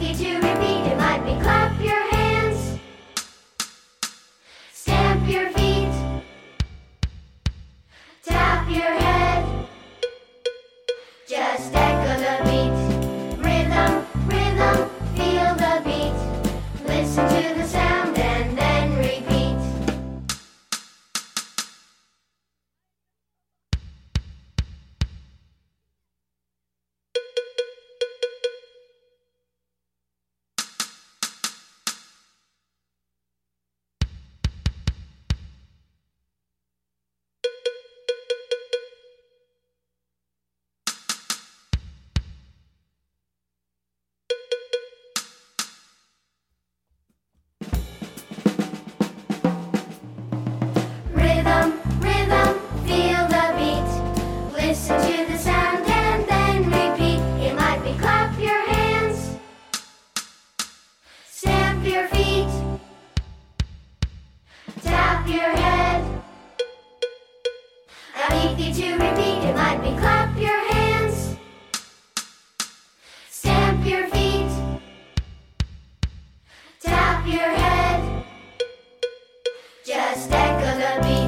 easy to repeat. It might be clap your hands, stamp your feet, tap your head. Just echo the beat. Rhythm, rhythm, feel the beat. Listen to the. your head. I need you to repeat it, might be clap your hands, stamp your feet, tap your head, just echo the beat.